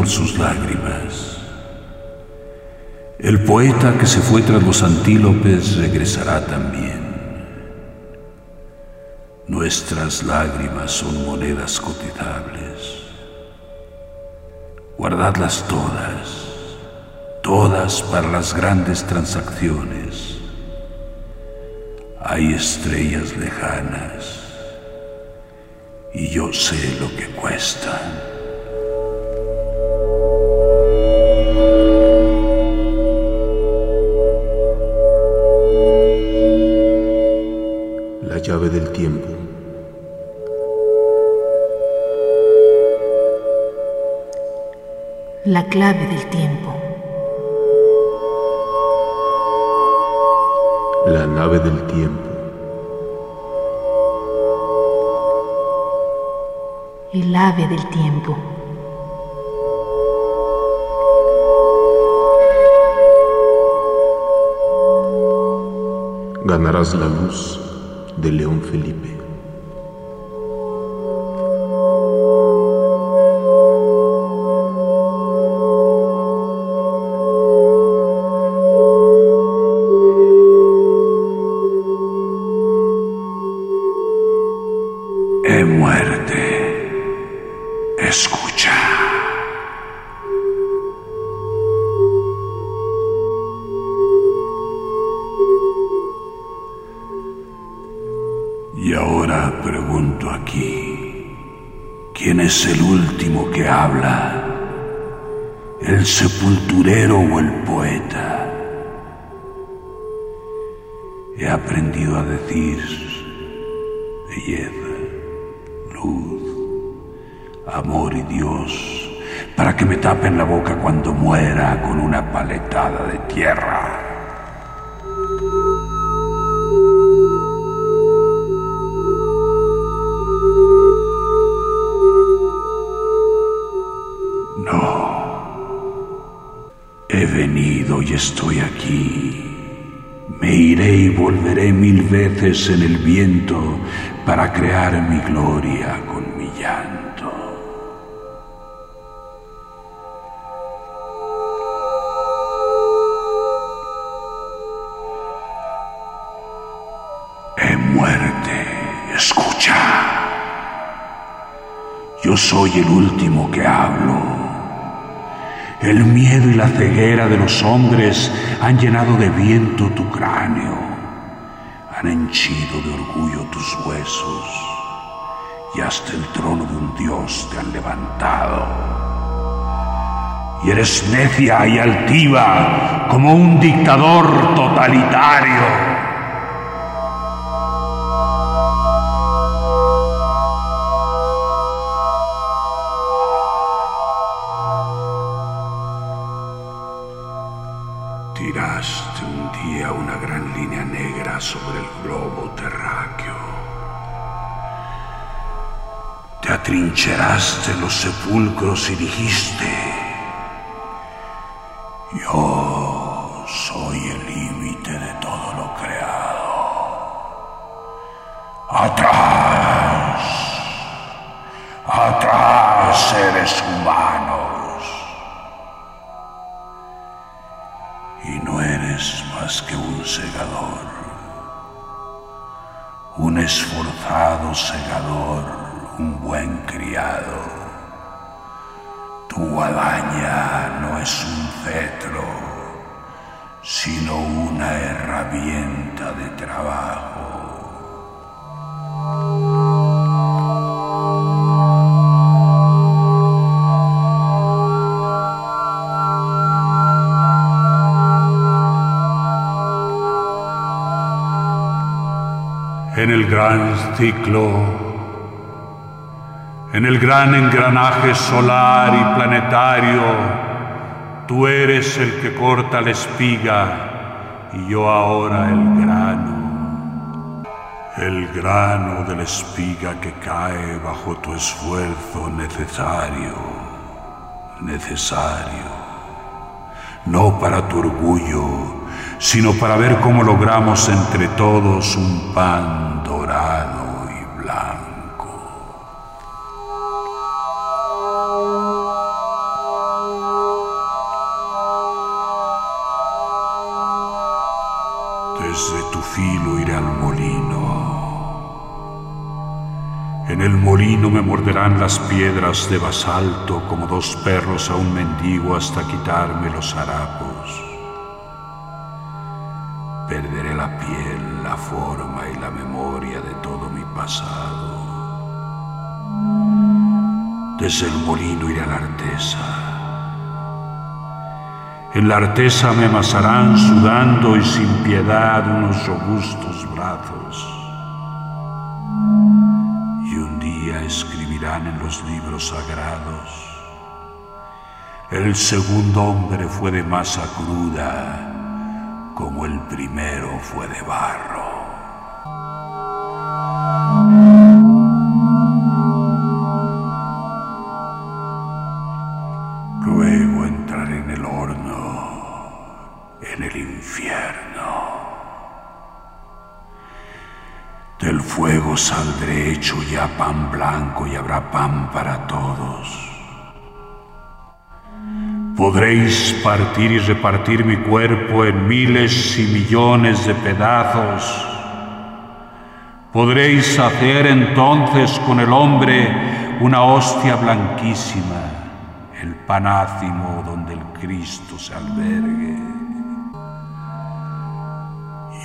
Por sus lágrimas. El poeta que se fue tras los antílopes regresará también. Nuestras lágrimas son monedas cotizables. Guardadlas todas, todas para las grandes transacciones. Hay estrellas lejanas y yo sé lo que cuestan. Clave del tiempo. La nave del tiempo. El ave del tiempo. Ganarás la luz de León Felipe. Es el último que habla? ¿El sepulturero o el poeta? He aprendido a decir belleza, luz, amor y Dios, para que me tapen la boca cuando muera con una paletada de tierra. Venido y estoy aquí. Me iré y volveré mil veces en el viento para crear mi gloria con mi llanto. Escucha. Yo soy el último que hablo. El miedo y la ceguera de los hombres han llenado de viento tu cráneo, han henchido de orgullo tus huesos y hasta el trono de un dios te han levantado. Y eres necia y altiva como un dictador totalitario. Sobre el globo terráqueo. Te atrincheraste los sepulcros y dijiste, yo gran ciclo, En el gran engranaje solar y planetario, tú eres el que corta la espiga y yo ahora el grano. El grano de la espiga que cae bajo tu esfuerzo necesario, necesario. No para tu orgullo, sino para ver cómo logramos entre todos un pan Desde tu filo iré al molino. En el molino me morderán las piedras de basalto como dos perros a un mendigo hasta quitarme los harapos. Perderé la piel, la forma y la memoria de todo mi pasado. Desde el molino iré a la artesa. En la artesa me amasarán sudando y sin piedad unos robustos brazos. Y un día escribirán en los libros sagrados. El segundo hombre fue de masa cruda, como el primero fue de barro. El horno, en el infierno. Del fuego saldré hecho ya pan blanco y habrá pan para todos. Podréis partir y repartir mi cuerpo en miles y millones de pedazos. Podréis hacer entonces con el hombre una hostia blanquísima, el panácimo donde el Cristo se albergue.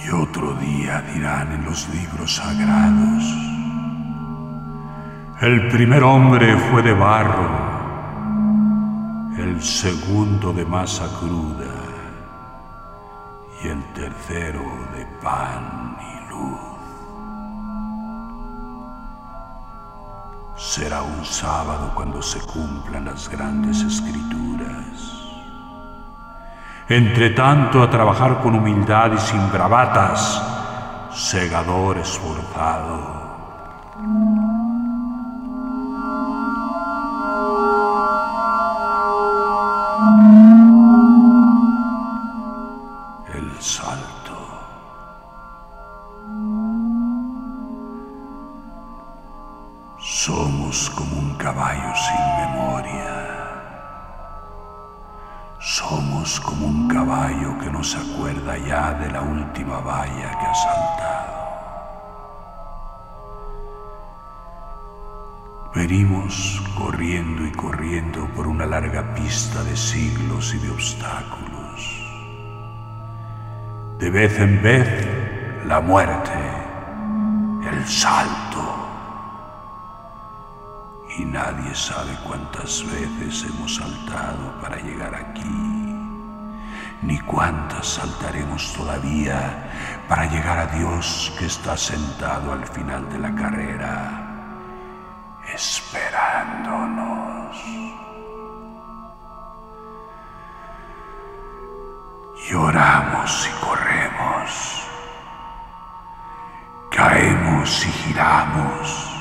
Y otro día dirán en los libros sagrados, el primer hombre fue de barro, el segundo de masa cruda y el tercero de pan y luz. Será un sábado cuando se cumplan las grandes escrituras. Entre tanto, a trabajar con humildad y sin bravatas, segador esforzado. En vez, la muerte, el salto. Y nadie sabe cuántas veces hemos saltado para llegar aquí, ni cuántas saltaremos todavía para llegar a Dios que está sentado al final de la carrera, esperándonos. Lloramos y corremos, caemos y giramos.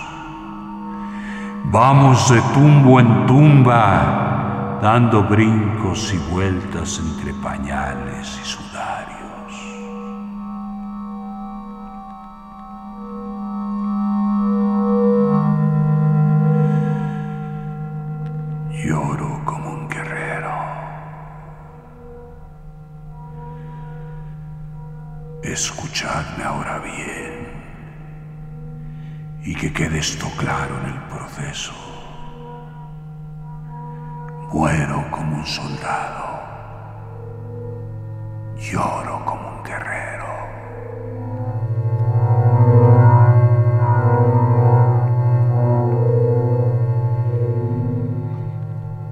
Vamos de tumbo en tumba, dando brincos y vueltas entre pañales y sudarios. Escuchadme ahora bien y que quede esto claro en el proceso. Muero como un soldado, lloro como un guerrero.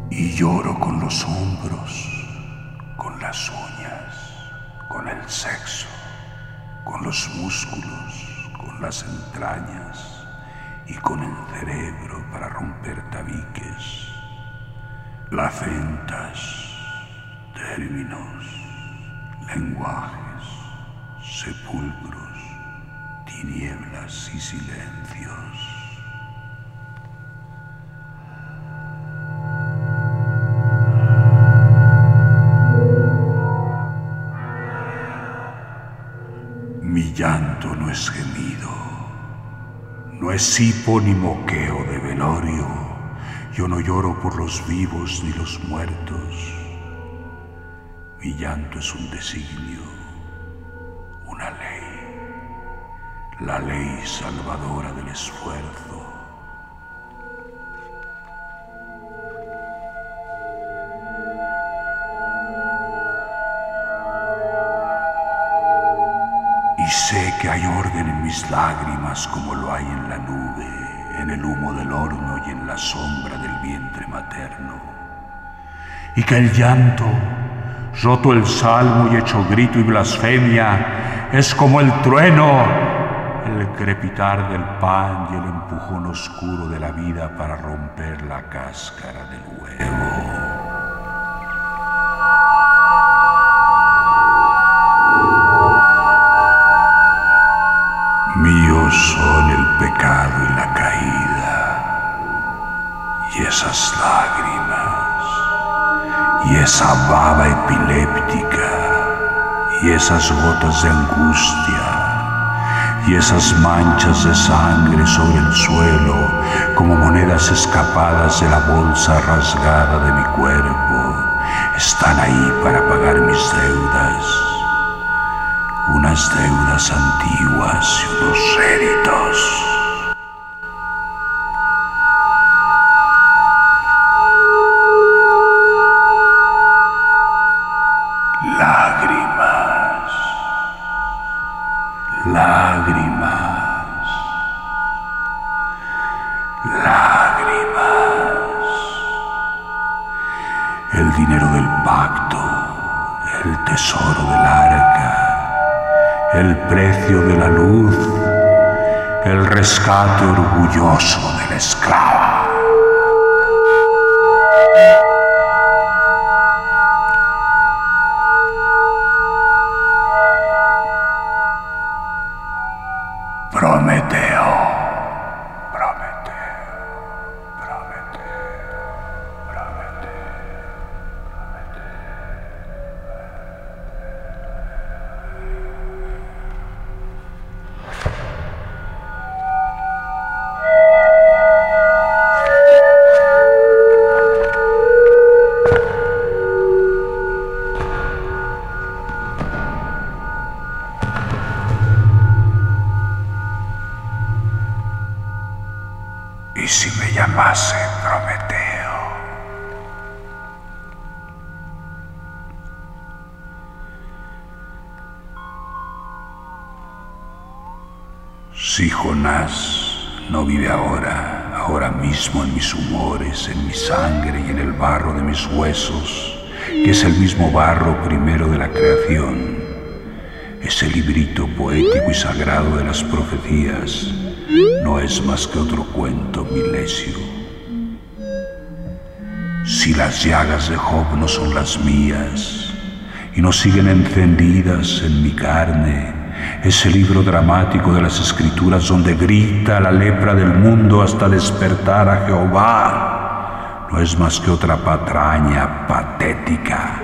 Y lloro con los hombros, placentas, términos, lenguajes, sepulcros, tinieblas y silencios. Mi llanto no es gemido, no es hipo ni moqueo de velorio. Yo no lloro por los vivos ni los muertos. Mi llanto es un designio, una ley, la ley salvadora del esfuerzo. Y sé que hay orden en mis lágrimas como lo hay en la nube, en el humo del horno y en la sombra del vientre materno. Y que el llanto, roto el salmo y hecho grito y blasfemia, es como el trueno, el crepitar del pan y el empujón oscuro de la vida para romper la cáscara del huevo. Míos son el pecado y la caída, y esas lágrimas, y esa baba epiléptica, y esas gotas de angustia, y esas manchas de sangre sobre el suelo como monedas escapadas de la bolsa rasgada de mi cuerpo, están ahí para pagar mis deudas unas deudas antiguas y unos réditos. Lágrimas, lágrimas. El dinero del pacto, el tesoro del arca el precio de la luz, el rescate orgulloso No vive ahora, ahora mismo en mis humores, en mi sangre y en el barro de mis huesos, que es el mismo barro primero de la creación, ese librito poético y sagrado de las profecías, no es más que otro cuento milesio. Si las llagas de Job no son las mías y no siguen encendidas en mi carne, ese libro dramático de las escrituras donde grita la lepra del mundo hasta despertar a Jehová, no es más que otra patraña patética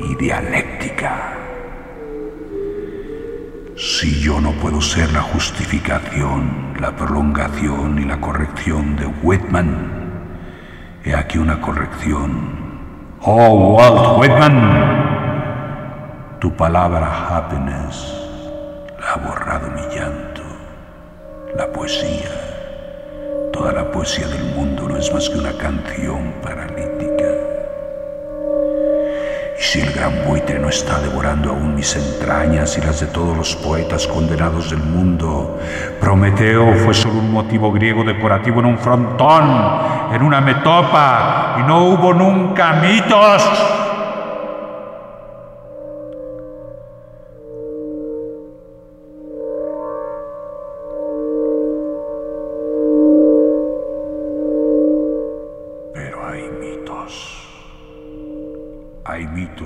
y dialéctica. Si yo no puedo ser la justificación, la prolongación y la corrección de Whitman, he aquí una corrección. Oh, Walt Whitman, tu palabra happiness ha borrado mi llanto, la poesía. Toda la poesía del mundo no es más que una canción paralítica. Y si el gran buitre no está devorando aún mis entrañas y las de todos los poetas condenados del mundo, Prometeo fue solo un motivo griego decorativo en un frontón, en una metopa, y no hubo nunca mitos.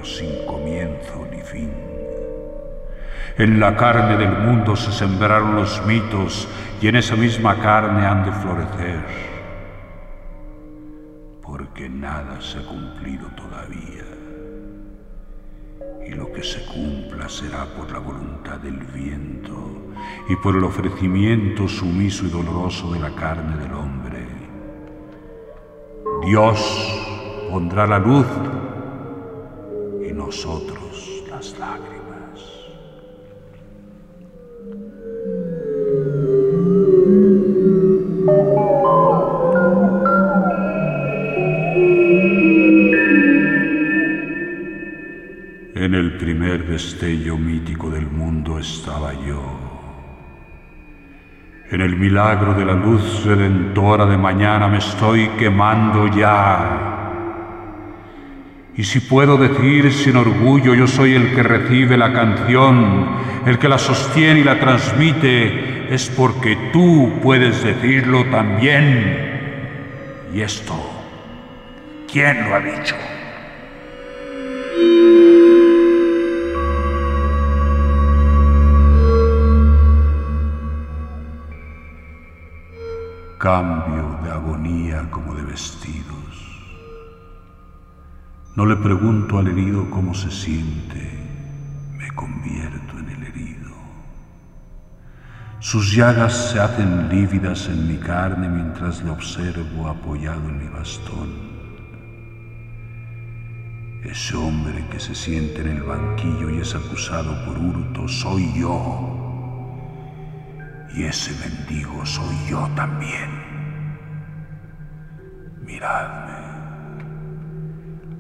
Sin comienzo ni fin. En la carne del mundo se sembraron los mitos y en esa misma carne han de florecer, porque nada se ha cumplido todavía. Y lo que se cumpla será por la voluntad del viento y por el ofrecimiento sumiso y doloroso de la carne del hombre. Dios pondrá la luz nosotros las lágrimas. En el primer destello mítico del mundo estaba yo. En el milagro de la luz redentora de mañana me estoy quemando ya. Y si puedo decir sin orgullo, yo soy el que recibe la canción, el que la sostiene y la transmite, es porque tú puedes decirlo también. Y esto, ¿quién lo ha dicho? Cambio de agonía como de vestidos. No le pregunto al herido cómo se siente, me convierto en el herido. Sus llagas se hacen lívidas en mi carne mientras le observo apoyado en mi bastón. Ese hombre que se siente en el banquillo y es acusado por hurto soy yo y ese mendigo soy yo también. Miradme.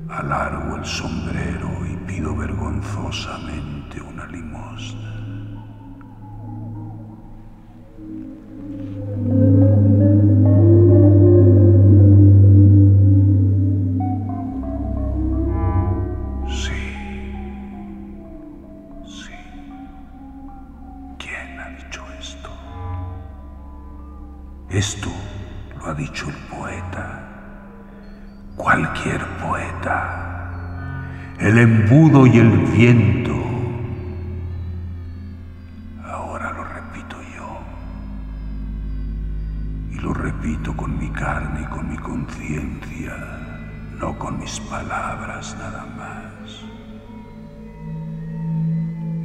Alargo el sombrero y pido vergonzosamente una limosna. Y el viento. Ahora lo repito yo. Y lo repito con mi carne y con mi conciencia, no con mis palabras nada más.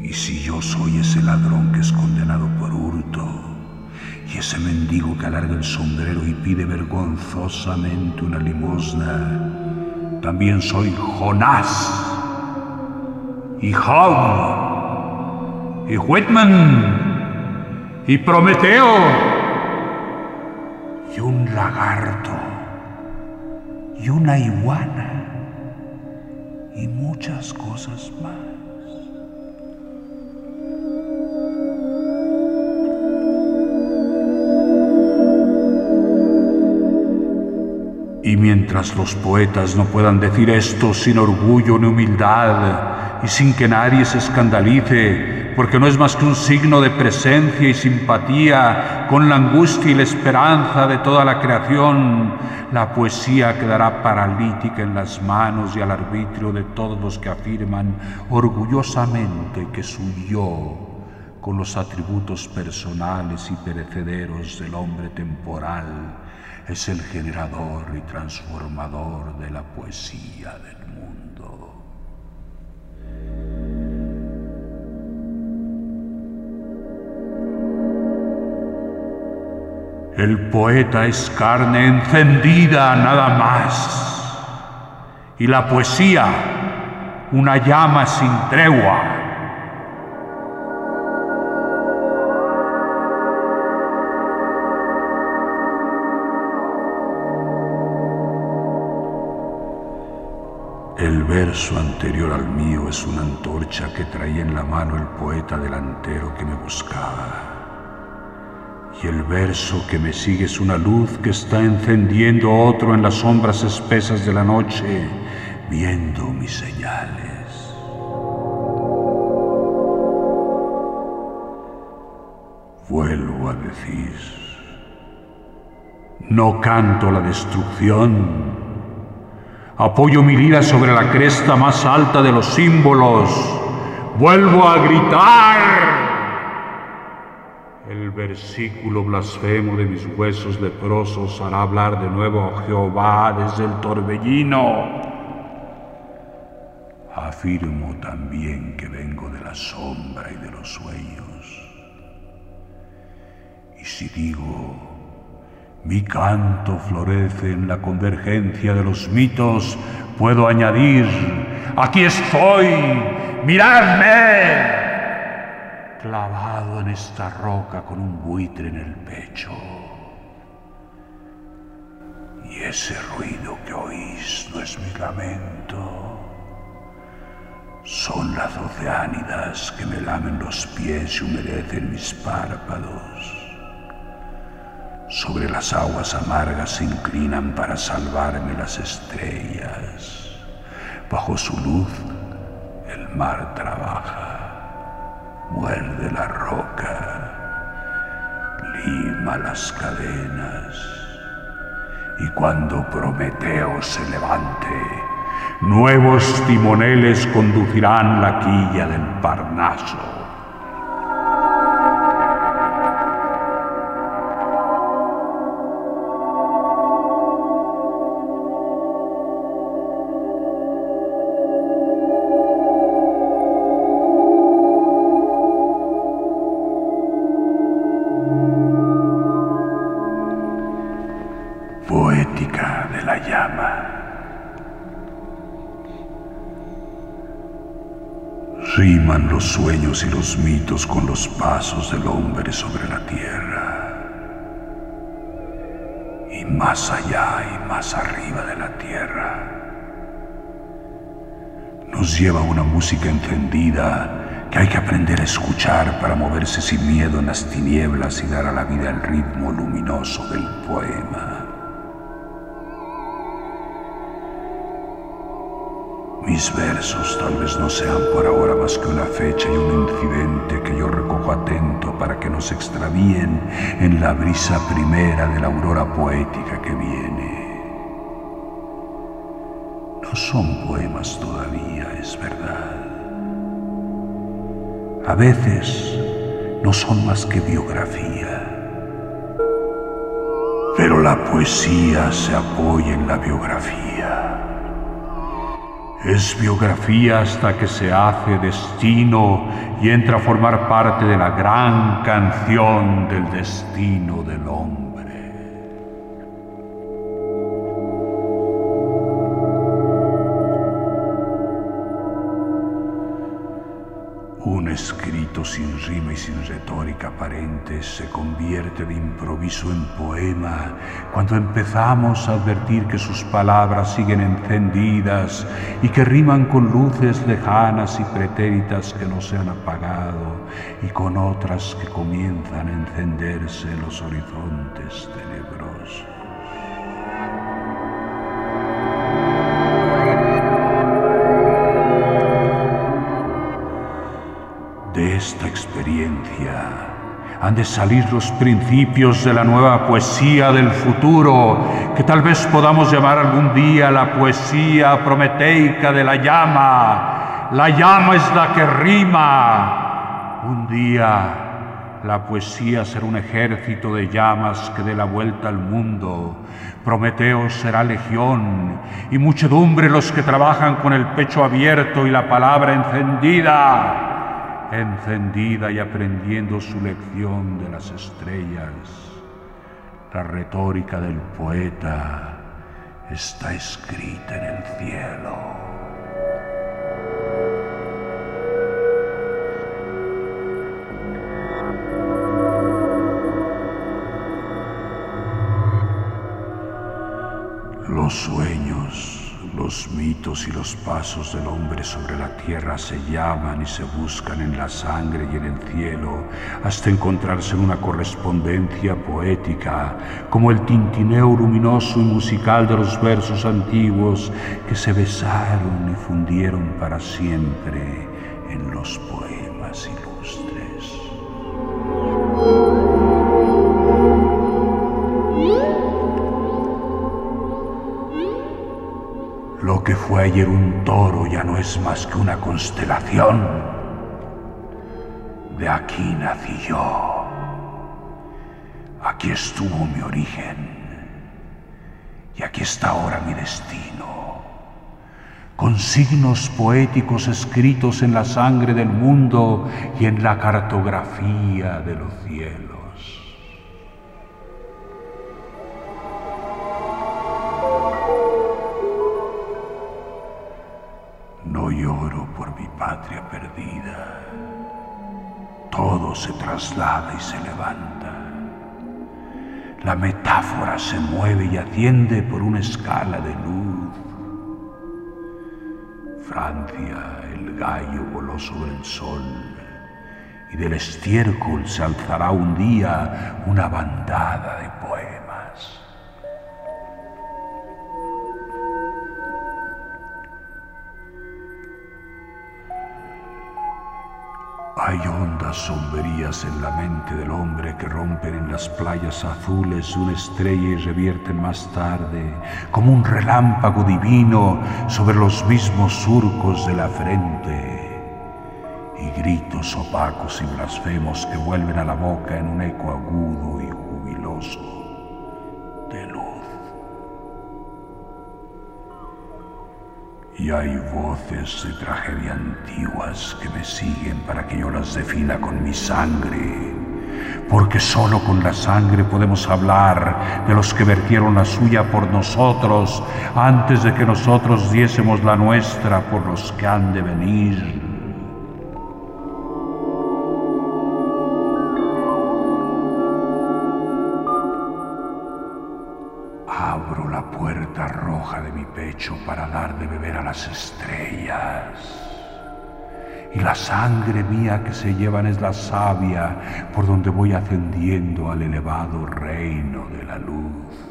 Y si yo soy ese ladrón que es condenado por hurto, y ese mendigo que alarga el sombrero y pide vergonzosamente una limosna, también soy Jonás y Job y Whitman y Prometeo y un lagarto y una iguana y muchas cosas más. Y mientras los poetas no puedan decir esto sin orgullo ni humildad y sin que nadie se escandalice, porque no es más que un signo de presencia y simpatía con la angustia y la esperanza de toda la creación, la poesía quedará paralítica en las manos y al arbitrio de todos los que afirman orgullosamente que su yo, con los atributos personales y perecederos del hombre temporal, es el generador y transformador de la poesía del El poeta es carne encendida nada más y la poesía una llama sin tregua. El verso anterior al mío es una antorcha que traía en la mano el poeta delantero que me buscaba. Y el verso que me sigue es una luz que está encendiendo otro en las sombras espesas de la noche, viendo mis señales. Vuelvo a decir, no canto la destrucción, Apoyo mi lira sobre la cresta más alta de los símbolos. Vuelvo a gritar. Versículo blasfemo de mis huesos leprosos hará hablar de nuevo a Jehová desde el torbellino. Afirmo también que vengo de la sombra y de los sueños. Y si digo, mi canto florece en la convergencia de los mitos, puedo añadir, aquí estoy, miradme clavado en esta roca con un buitre en el pecho. Y ese ruido que oís no es mi lamento, son las oceánidas que me lamen los pies y humedecen mis párpados. Sobre las aguas amargas se inclinan para salvarme las estrellas. Bajo su luz el mar trabaja muerde la roca, lima las cadenas. Y cuando Prometeo se levante, nuevos timoneles conducirán la quilla del Parnaso. Los sueños y los mitos con los pasos del hombre sobre la tierra. Y más allá y más arriba de la tierra. Nos lleva una música encendida que hay que aprender a escuchar para moverse sin miedo en las tinieblas y dar a la vida el ritmo luminoso del poema. Mis versos tal vez no sean por ahora más que una fecha y un incidente que yo recojo atento para que no se extravíen en la brisa primera de la aurora poética que viene. No son poemas todavía, es verdad. A veces no son más que biografía. Pero la poesía se apoya en la biografía. Es biografía hasta que se hace destino y entra a formar parte de la gran canción del destino del hombre. Sin rima y sin retórica aparente se convierte de improviso en poema cuando empezamos a advertir que sus palabras siguen encendidas y que riman con luces lejanas y pretéritas que no se han apagado y con otras que comienzan a encenderse en los horizontes tenebrosos. Esta experiencia han de salir los principios de la nueva poesía del futuro, que tal vez podamos llamar algún día la poesía prometeica de la llama. La llama es la que rima. Un día la poesía será un ejército de llamas que dé la vuelta al mundo. Prometeo será legión y muchedumbre los que trabajan con el pecho abierto y la palabra encendida encendida y aprendiendo su lección de las estrellas. La retórica del poeta está escrita en el cielo. Los los mitos y los pasos del hombre sobre la tierra se llaman y se buscan en la sangre y en el cielo hasta encontrarse en una correspondencia poética, como el tintineo luminoso y musical de los versos antiguos que se besaron y fundieron para siempre en los poemas ilustres. Que fue ayer un toro ya no es más que una constelación. De aquí nací yo. Aquí estuvo mi origen. Y aquí está ahora mi destino. Con signos poéticos escritos en la sangre del mundo y en la cartografía de los cielos. Se levanta. La metáfora se mueve y atiende por una escala de luz. Francia, el gallo voló sobre el sol y del estiércol se alzará un día una bandada de Hay ondas sombrías en la mente del hombre que rompen en las playas azules una estrella y revierten más tarde como un relámpago divino sobre los mismos surcos de la frente. Y gritos opacos y blasfemos que vuelven a la boca en un eco agudo y jubiloso. Y hay voces de tragedia antiguas que me siguen para que yo las defina con mi sangre. Porque solo con la sangre podemos hablar de los que vertieron la suya por nosotros antes de que nosotros diésemos la nuestra por los que han de venir. De mi pecho para dar de beber a las estrellas. Y la sangre mía que se llevan es la savia por donde voy ascendiendo al elevado reino de la luz.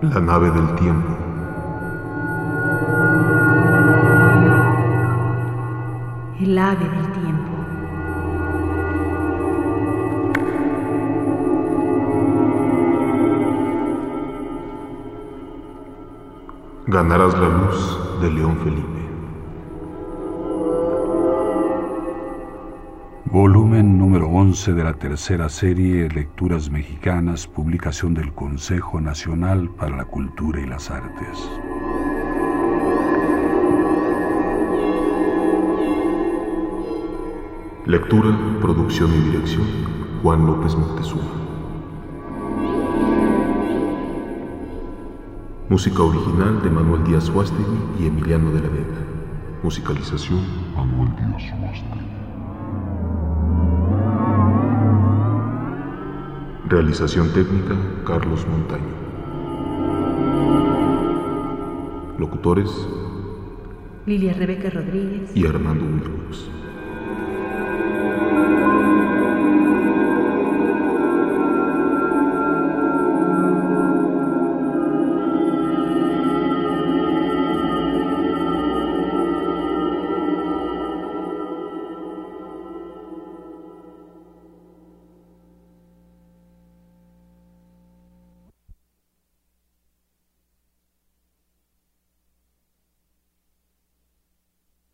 La nave del tiempo. El ave del tiempo. Ganarás la luz de León Felipe. Volumen número 11 de la tercera serie Lecturas Mexicanas, publicación del Consejo Nacional para la Cultura y las Artes. Lectura, producción y dirección, Juan López Montezuma. Música original de Manuel Díaz Huástegui y Emiliano de la Vega. Musicalización, Manuel Díaz Huástegui. Realización técnica, Carlos Montaño. Locutores, Lilia Rebeca Rodríguez y Armando Wilcox.